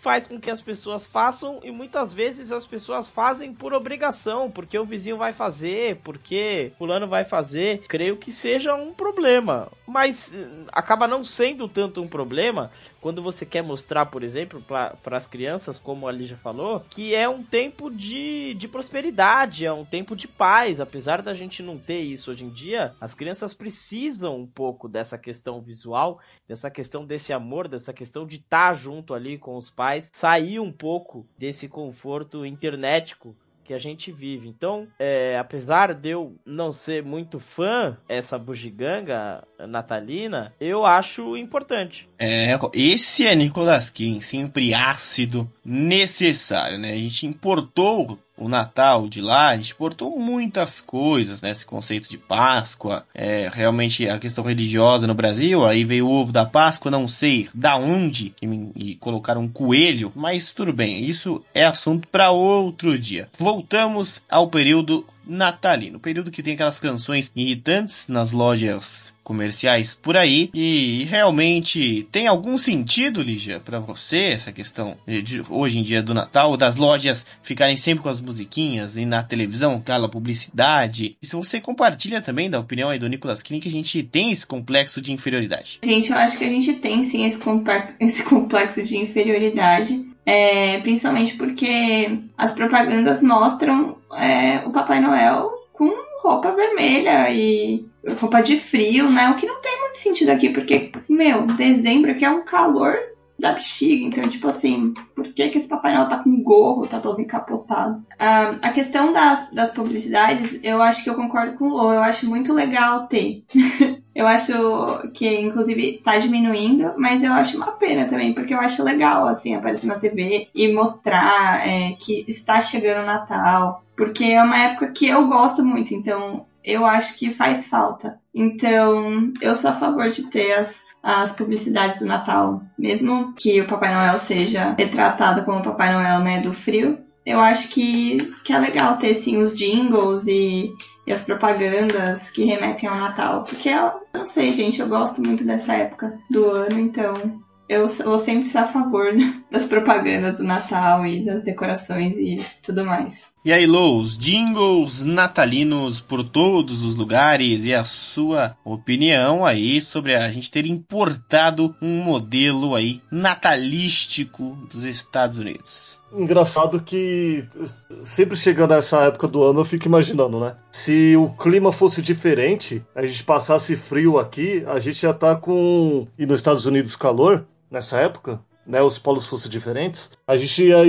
faz com que as pessoas façam e muitas vezes as pessoas fazem por obrigação, porque o vizinho vai fazer, porque fulano vai fazer. Creio que seja um problema, mas acaba não sendo tanto um problema quando você quer mostrar, por exemplo, para as crianças, como a Lígia falou, que é um tempo de, de prosperidade, é um tempo de paz. Apesar da gente não ter isso hoje em dia, as crianças precisam um pouco dessa questão visual, dessa questão desse amor, dessa questão de estar junto ali com os pais, sair um pouco desse conforto internetico que a gente vive. Então, é, apesar de eu não ser muito fã essa bugiganga natalina, eu acho importante. É, esse é Nicolas King, sempre ácido, necessário, né? A gente importou o Natal de lá, a gente portou muitas coisas, né? Esse conceito de Páscoa, é, realmente a questão religiosa no Brasil, aí veio o ovo da Páscoa, não sei da onde, e, e colocaram um coelho, mas tudo bem, isso é assunto para outro dia. Voltamos ao período natalino, período que tem aquelas canções irritantes nas lojas comerciais por aí e realmente tem algum sentido, Lígia, para você essa questão de, hoje em dia do Natal, das lojas ficarem sempre com as musiquinhas e na televisão aquela publicidade? E se você compartilha também da opinião aí do Nicolas King que a gente tem esse complexo de inferioridade? Gente, eu acho que a gente tem sim esse, esse complexo de inferioridade. É, principalmente porque as propagandas mostram é, o Papai Noel com roupa vermelha e roupa de frio, né? O que não tem muito sentido aqui, porque, meu, dezembro aqui é um calor da bexiga. Então, tipo assim, por que, que esse Papai Noel tá com gorro, tá todo encapotado? Ah, a questão das, das publicidades, eu acho que eu concordo com o Lô, eu acho muito legal ter. eu acho que, inclusive, tá diminuindo, mas eu acho uma pena também, porque eu acho legal, assim, aparecer na TV e mostrar é, que está chegando o Natal. Porque é uma época que eu gosto muito, então eu acho que faz falta. Então, eu sou a favor de ter as, as publicidades do Natal, mesmo que o Papai Noel seja retratado como o Papai Noel, né, do frio. Eu acho que, que é legal ter, sim, os jingles e, e as propagandas que remetem ao Natal. Porque eu não sei, gente, eu gosto muito dessa época do ano, então eu vou sempre ser a favor das propagandas do Natal e das decorações e tudo mais. E aí, Lou, os jingles natalinos por todos os lugares e a sua opinião aí sobre a gente ter importado um modelo aí natalístico dos Estados Unidos. Engraçado que sempre chegando a essa época do ano eu fico imaginando, né? Se o clima fosse diferente, a gente passasse frio aqui, a gente já tá com. E nos Estados Unidos calor, nessa época, né, os polos fossem diferentes, a gente ia,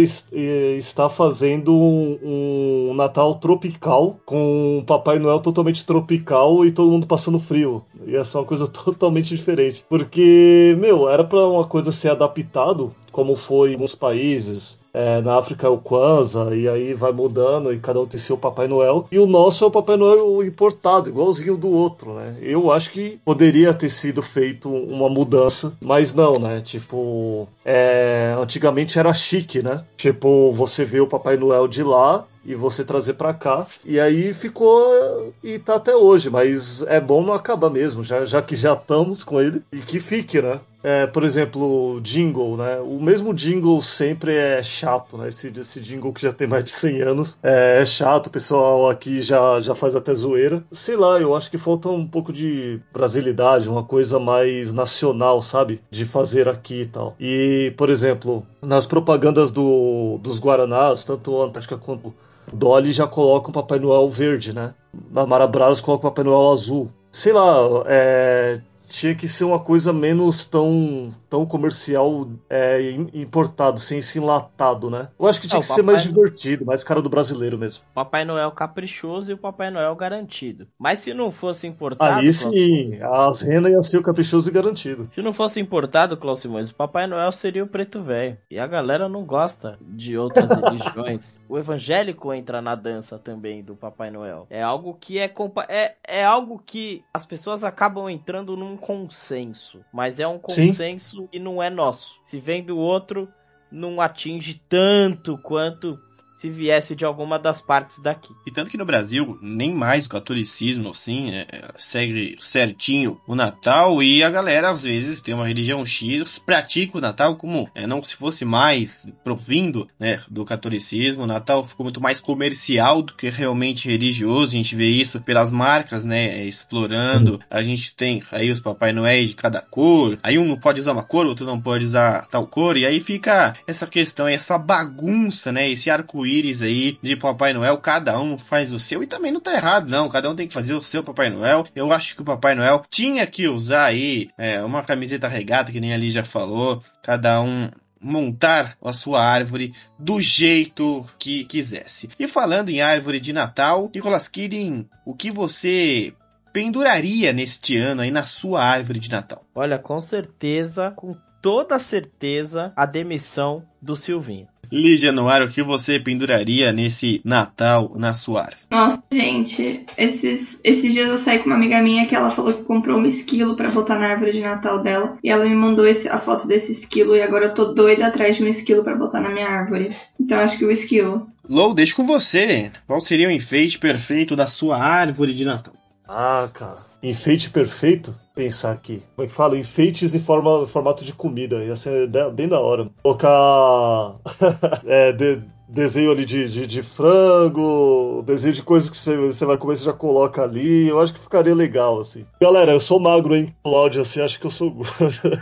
estar fazendo um, um, Natal tropical com um Papai Noel totalmente tropical e todo mundo passando frio. Ia ser uma coisa totalmente diferente. Porque, meu, era para uma coisa ser adaptado, como foi em alguns países, é, na África é o Kwanzaa, e aí vai mudando e cada um tem seu Papai Noel. E o nosso é o Papai Noel importado, igualzinho do outro, né? Eu acho que poderia ter sido feito uma mudança, mas não, né? Tipo, é, antigamente era chique, né? Tipo, você vê o Papai Noel de lá e você trazer para cá. E aí ficou e tá até hoje, mas é bom não acabar mesmo, já, já que já estamos com ele e que fique, né? É, por exemplo, jingle, né? O mesmo jingle sempre é chato, né? Esse, esse jingle que já tem mais de 100 anos é, é chato, o pessoal aqui já, já faz até zoeira. Sei lá, eu acho que falta um pouco de brasilidade, uma coisa mais nacional, sabe? De fazer aqui e tal. E, por exemplo, nas propagandas do, dos Guaranás, tanto Antártica quanto Dolly já coloca o Papai Noel verde, né? Na Marabras coloca o Papai Noel azul. Sei lá, é, tinha que ser uma coisa menos tão, tão comercial é, importado, sem ser enlatado, né? Eu acho que tinha que ser mais divertido, mais cara do brasileiro mesmo. Papai Noel caprichoso e o Papai Noel garantido. Mas se não fosse importado. Aí sim, as renas iam ser o caprichoso e garantido. Se não fosse importado, Klaus Simões, o Papai Noel seria o preto velho. E a galera não gosta de outras religiões. O evangélico entra na dança também do Papai Noel. É algo que é, é, é algo que as pessoas acabam entrando num consenso, mas é um consenso Sim. que não é nosso. Se vem do outro, não atinge tanto quanto se viesse de alguma das partes daqui. E tanto que no Brasil, nem mais o catolicismo, assim, é, segue certinho o Natal e a galera, às vezes, tem uma religião X, pratica o Natal como é, não se fosse mais provindo né, do catolicismo. O Natal ficou muito mais comercial do que realmente religioso. A gente vê isso pelas marcas, né, explorando. A gente tem aí os Papai Noel de cada cor. Aí um não pode usar uma cor, outro não pode usar tal cor. E aí fica essa questão, essa bagunça, né, esse arco-íris arco-íris aí de Papai Noel, cada um faz o seu e também não tá errado, não. Cada um tem que fazer o seu Papai Noel. Eu acho que o Papai Noel tinha que usar aí é, uma camiseta regata, que nem ali já falou, cada um montar a sua árvore do jeito que quisesse. E falando em árvore de Natal, Nicolas Killing, o que você penduraria neste ano aí na sua árvore de Natal? Olha, com certeza, com toda certeza, a demissão do Silvinho. Lígia Noir, o que você penduraria nesse Natal na sua árvore? Nossa, gente, esses, esses dias eu saí com uma amiga minha que ela falou que comprou um esquilo pra botar na árvore de Natal dela. E ela me mandou esse, a foto desse esquilo e agora eu tô doida atrás de um esquilo pra botar na minha árvore. Então acho que o esquilo. Lou, deixa com você. Qual seria o enfeite perfeito da sua árvore de Natal? Ah, cara. Enfeite perfeito? Pensar aqui. Como é que fala? Enfeites em forma, formato de comida. Ia ser bem da hora. Colocar. é, de, desenho ali de, de, de, frango, desenho de coisas que você, vai comer, você já coloca ali. Eu acho que ficaria legal, assim. Galera, eu sou magro, hein? O áudio assim, acho que eu sou gordo.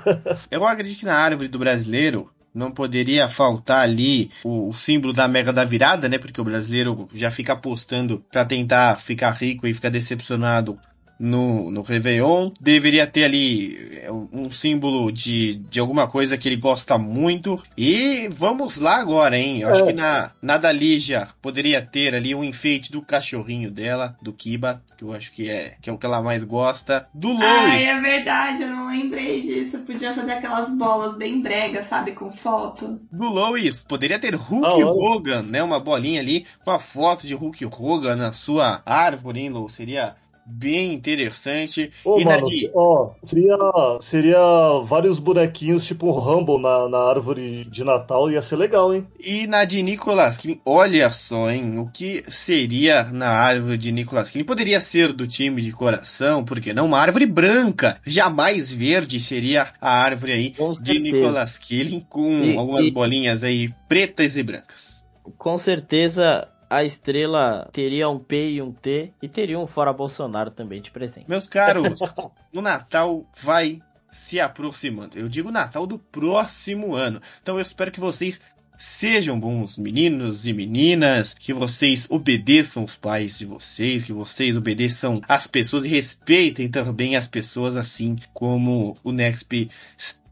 eu acredito que na árvore do brasileiro não poderia faltar ali o, o, símbolo da mega da virada, né? Porque o brasileiro já fica apostando para tentar ficar rico e ficar decepcionado no, no Réveillon. Deveria ter ali é, um símbolo de, de alguma coisa que ele gosta muito. E vamos lá agora, hein? Eu acho é. que na, na da Lígia poderia ter ali um enfeite do cachorrinho dela, do Kiba, que eu acho que é, que é o que ela mais gosta. Do Lois. Ai, é verdade, eu não lembrei disso. Eu podia fazer aquelas bolas bem bregas, sabe? Com foto. Do Lois, poderia ter Hulk ah, Hogan, né? Uma bolinha ali com a foto de Hulk Hogan na sua árvore, hein, Lou? Seria bem interessante. Ô, e mano, Nadir... ó, seria, seria vários bonequinhos tipo Rumble na, na árvore de Natal, ia ser legal, hein? E na de Nicolas Killing, olha só, hein, o que seria na árvore de Nicolas Killing? Poderia ser do time de coração, porque não uma árvore branca, jamais verde seria a árvore aí com de certeza. Nicolas Killing, com e, algumas e... bolinhas aí pretas e brancas. Com certeza a estrela teria um P e um T e teria um fora Bolsonaro também de presente. Meus caros, o Natal vai se aproximando. Eu digo Natal do próximo ano. Então eu espero que vocês sejam bons meninos e meninas, que vocês obedeçam os pais de vocês, que vocês obedeçam as pessoas e respeitem também as pessoas, assim como o Nexp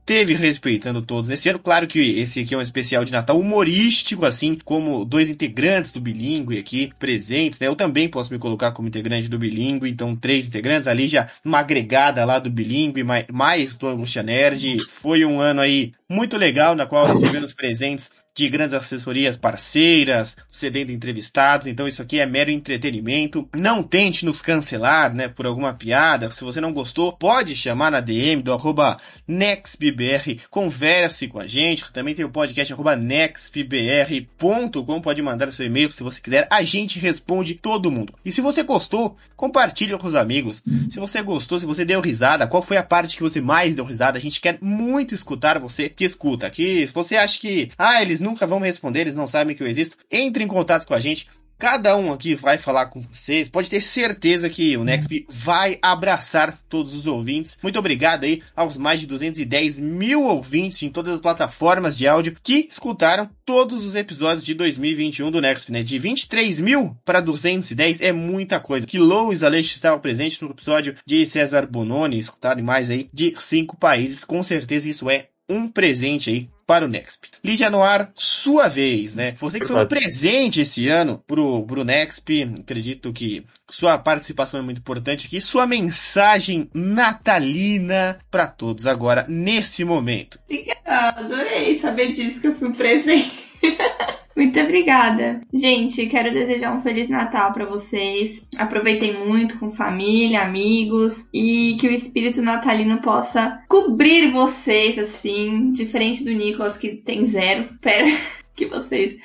esteve respeitando todos nesse ano. Claro que esse aqui é um especial de Natal humorístico, assim como dois integrantes do Bilingue aqui presentes, né? Eu também posso me colocar como integrante do Bilingue, então três integrantes ali já uma agregada lá do Bilingue, mais, mais do Angústia Nerd. Foi um ano aí muito legal, na qual recebemos presentes de grandes assessorias parceiras, cedendo entrevistados, então isso aqui é mero entretenimento. Não tente nos cancelar, né, por alguma piada. Se você não gostou, pode chamar na DM do arroba NextBBR, converse com a gente. Também tem o podcast arroba nextbr.com, pode mandar seu e-mail se você quiser. A gente responde todo mundo. E se você gostou, compartilhe com os amigos. Se você gostou, se você deu risada, qual foi a parte que você mais deu risada? A gente quer muito escutar você que escuta aqui. Se você acha que, ah, eles nunca vão me responder, eles não sabem que eu existo, entre em contato com a gente. Cada um aqui vai falar com vocês. Pode ter certeza que o Nexp vai abraçar todos os ouvintes. Muito obrigado aí aos mais de 210 mil ouvintes em todas as plataformas de áudio que escutaram todos os episódios de 2021 do Nexp, né? De 23 mil para 210 é muita coisa. Que Lois Aleixo estava presente no episódio de César Bononi, escutaram mais aí de cinco países. Com certeza isso é um presente aí para o Nexp. Lígia Noir, sua vez, né? Você que foi um presente esse ano pro, pro Nexp, acredito que sua participação é muito importante aqui, sua mensagem natalina para todos agora, nesse momento. Obrigada, adorei saber disso que eu fui um presente. Muito obrigada. Gente, quero desejar um Feliz Natal para vocês. Aproveitem muito com família, amigos e que o espírito natalino possa cobrir vocês, assim, diferente do Nicolas que tem zero. Espero que vocês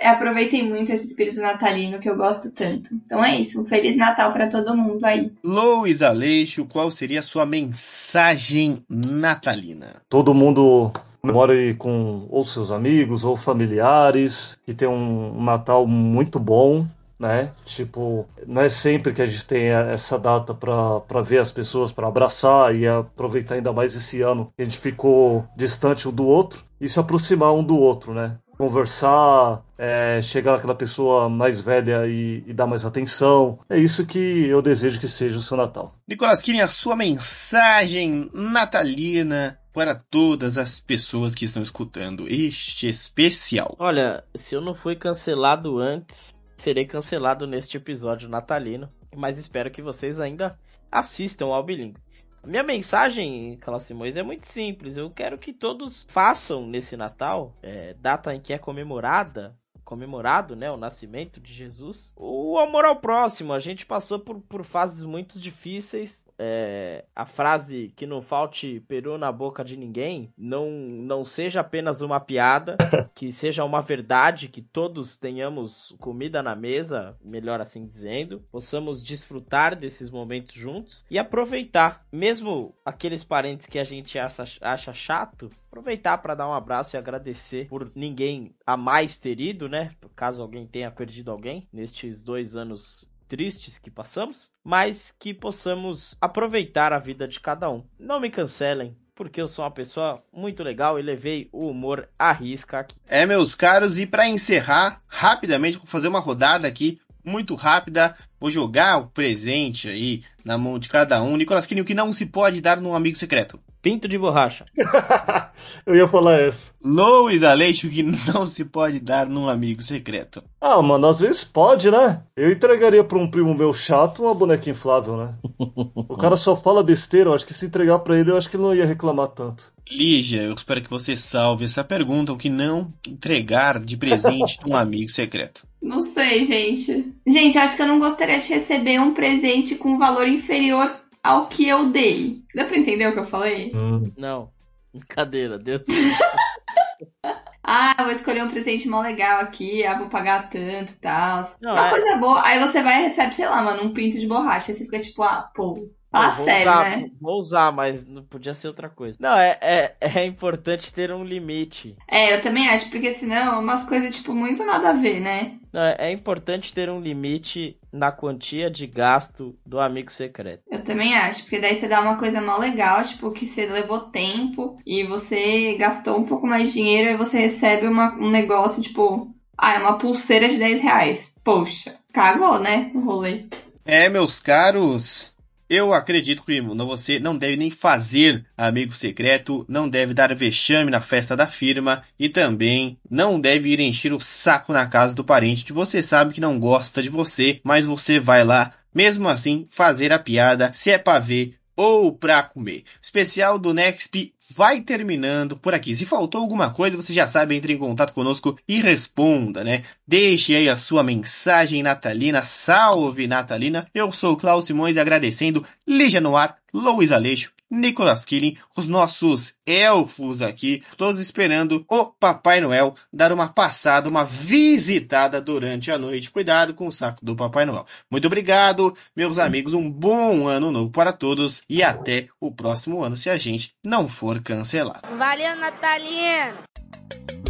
aproveitem muito esse espírito natalino que eu gosto tanto. Então é isso, um Feliz Natal para todo mundo aí. Lois Aleixo, qual seria a sua mensagem natalina? Todo mundo Comemore com ou seus amigos ou familiares, que tem um Natal muito bom, né? Tipo, não é sempre que a gente tem essa data para ver as pessoas, para abraçar e aproveitar ainda mais esse ano que a gente ficou distante um do outro e se aproximar um do outro, né? Conversar, é, chegar naquela pessoa mais velha e, e, dar mais atenção. É isso que eu desejo que seja o seu Natal. Nicolas Kirin, a sua mensagem natalina para todas as pessoas que estão escutando este especial? Olha, se eu não fui cancelado antes, serei cancelado neste episódio natalino. Mas espero que vocês ainda assistam ao Bilingue. Minha mensagem, Carlos Simões, é muito simples. Eu quero que todos façam nesse Natal, é, data em que é comemorada, comemorado, né, o nascimento de Jesus, o amor ao próximo. A gente passou por, por fases muito difíceis. É, a frase que não falte peru na boca de ninguém não, não seja apenas uma piada, que seja uma verdade, que todos tenhamos comida na mesa, melhor assim dizendo, possamos desfrutar desses momentos juntos e aproveitar, mesmo aqueles parentes que a gente acha, acha chato, aproveitar para dar um abraço e agradecer por ninguém a mais ter ido, né? Caso alguém tenha perdido alguém nestes dois anos tristes que passamos, mas que possamos aproveitar a vida de cada um. Não me cancelem, porque eu sou uma pessoa muito legal e levei o humor à risca aqui. É, meus caros, e para encerrar, rapidamente, vou fazer uma rodada aqui, muito rápida. Vou jogar o presente aí na mão de cada um. Nicolas Quini, o que não se pode dar num amigo secreto? Pinto de borracha. Eu ia falar essa. Lois Aleixo, o que não se pode dar num amigo secreto? Ah, mano, às vezes pode, né? Eu entregaria pra um primo meu chato uma boneca inflável, né? O cara só fala besteira, eu acho que se entregar pra ele, eu acho que ele não ia reclamar tanto. Lígia, eu espero que você salve essa pergunta, o que não entregar de presente num amigo secreto? Não sei, gente. Gente, acho que eu não gostaria de receber um presente com valor inferior ao que eu dei. Deu pra entender o que eu falei? Hum. Não. Brincadeira, Deus. Ah, vou escolher um presente mó legal aqui, ah, vou pagar tanto e tal. Não, Uma é- coisa boa. Aí você vai e recebe, sei lá, mano, um pinto de borracha. Aí você fica tipo, ah, pô, fala Eu vou sério, usar, né? Vou usar, mas não podia ser outra coisa. Não, é, é, é importante ter um limite. É, eu também acho, porque senão é umas coisas, tipo, muito nada a ver, né? Não, é é importante ter um limite na quantia de gasto do amigo secreto. Eu também acho, porque daí você dá uma coisa mó legal, tipo, que você levou tempo e você gastou um pouco mais de dinheiro e você recebe uma- um negócio, tipo, ah, é uma pulseira de 10 reais. Poxa, cagou, né? O rolê. É, meus caros, eu acredito que você não deve nem fazer amigo secreto, não deve dar vexame na festa da firma e também não deve ir encher o saco na casa do parente que você sabe que não gosta de você, mas você vai lá, mesmo assim, fazer a piada, se é pra ver ou pra comer. Especial do Nexp vai terminando por aqui. Se faltou alguma coisa, você já sabe, entre em contato conosco e responda, né? Deixe aí a sua mensagem natalina. Salve Natalina! Eu sou o Klaus Simões agradecendo Lígia Noir, Luiz Aleixo, Nicolas Killing, os nossos elfos aqui, todos esperando o Papai Noel dar uma passada, uma visitada durante a noite. Cuidado com o saco do Papai Noel. Muito obrigado, meus amigos. Um bom ano novo para todos e até o próximo ano, se a gente não for cancelado. Valeu, Natalino!